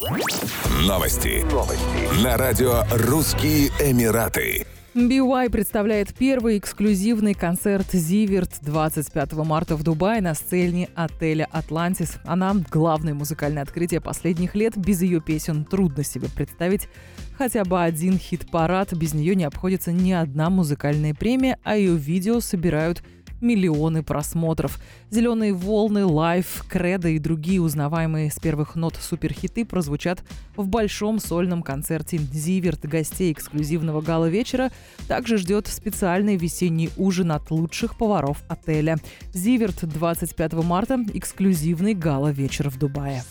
Новости. Новости. На радио «Русские Эмираты». BY представляет первый эксклюзивный концерт «Зиверт» 25 марта в Дубае на сцене отеля «Атлантис». Она – главное музыкальное открытие последних лет. Без ее песен трудно себе представить хотя бы один хит-парад. Без нее не обходится ни одна музыкальная премия, а ее видео собирают миллионы просмотров. «Зеленые волны», «Life», «Credo» и другие узнаваемые с первых нот суперхиты прозвучат в большом сольном концерте «Zivert». Гостей эксклюзивного гала-вечера также ждет специальный весенний ужин от лучших поваров отеля. «Zivert» 25 марта – эксклюзивный гала-вечер в Дубае.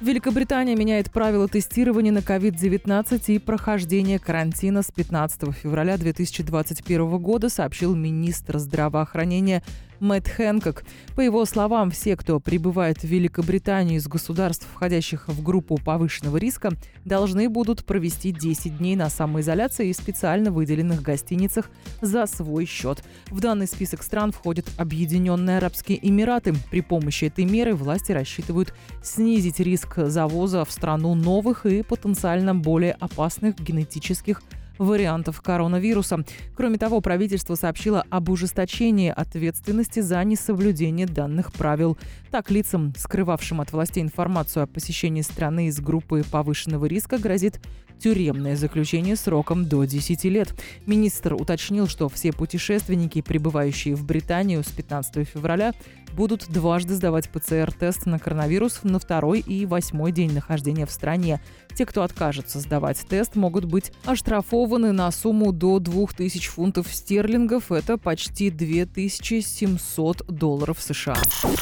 Великобритания меняет правила тестирования на COVID-19 и прохождения карантина с 15 февраля 2021 года, сообщил министр здравоохранения Мэтт Хэнкок. По его словам, все, кто прибывает в Великобританию из государств, входящих в группу повышенного риска, должны будут провести 10 дней на самоизоляции и специально выделенных гостиницах за свой счет. В данный список стран входят Объединенные Арабские Эмираты. При помощи этой меры власти рассчитывают снизить риск завоза в страну новых и потенциально более опасных генетических вариантов коронавируса. Кроме того, правительство сообщило об ужесточении ответственности за несоблюдение данных правил. Так, лицам, скрывавшим от властей информацию о посещении страны из группы повышенного риска, грозит тюремное заключение сроком до 10 лет. Министр уточнил, что все путешественники, прибывающие в Британию с 15 февраля, будут дважды сдавать ПЦР-тест на коронавирус на второй и восьмой день нахождения в стране. Те, кто откажется сдавать тест, могут быть оштрафованы на сумму до 2000 фунтов стерлингов. Это почти 2700 долларов США.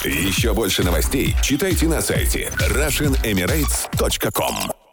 Еще больше новостей читайте на сайте RussianEmirates.com